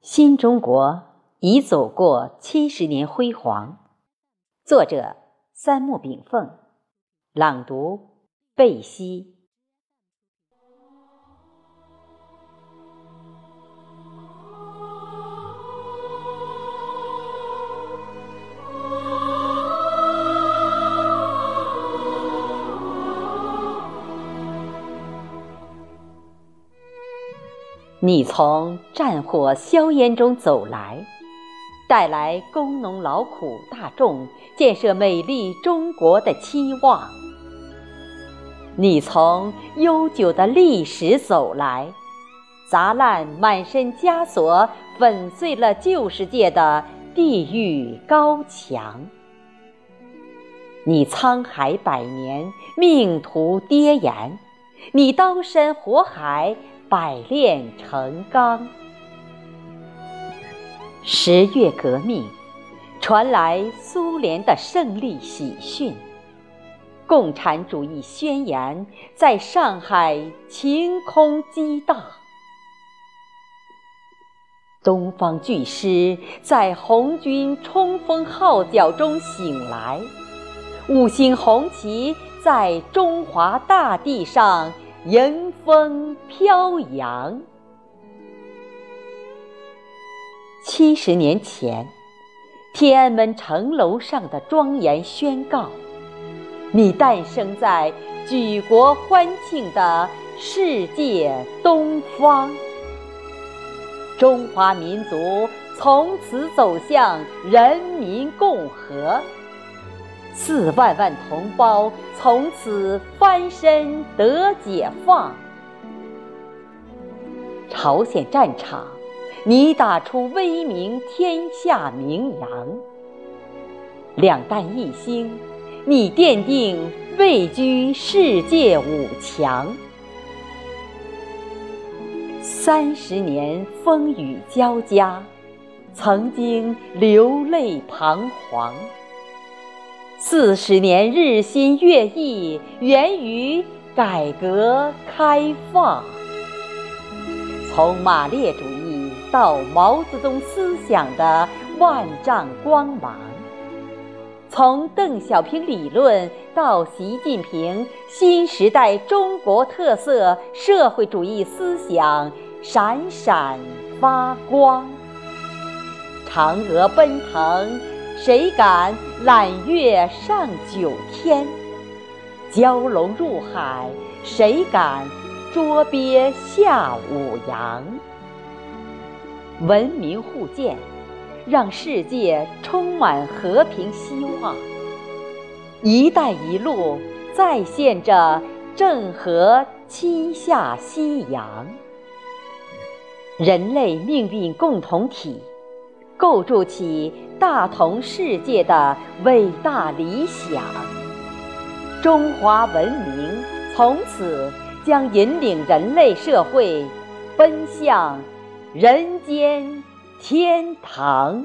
新中国已走过七十年辉煌。作者：三木炳凤，朗读：贝西。你从战火硝烟中走来，带来工农劳苦大众建设美丽中国的期望。你从悠久的历史走来，砸烂满身枷锁，粉碎了旧世界的地狱高墙。你沧海百年，命途跌宕，你刀山火海。百炼成钢。十月革命传来苏联的胜利喜讯，共产主义宣言在上海晴空激荡，东方巨狮在红军冲锋号角中醒来，五星红旗在中华大地上。迎风飘扬。七十年前，天安门城楼上的庄严宣告：你诞生在举国欢庆的世界东方。中华民族从此走向人民共和。四万万同胞从此翻身得解放。朝鲜战场，你打出威名天下名扬；两弹一星，你奠定位居世界五强。三十年风雨交加，曾经流泪彷徨。四十年日新月异，源于改革开放。从马列主义到毛泽东思想的万丈光芒，从邓小平理论到习近平新时代中国特色社会主义思想闪闪发光。嫦娥奔腾。谁敢揽月上九天？蛟龙入海，谁敢捉鳖下五洋？文明互鉴，让世界充满和平希望。一带一路再现着郑和七下西洋，人类命运共同体。构筑起大同世界的伟大理想，中华文明从此将引领人类社会奔向人间天堂。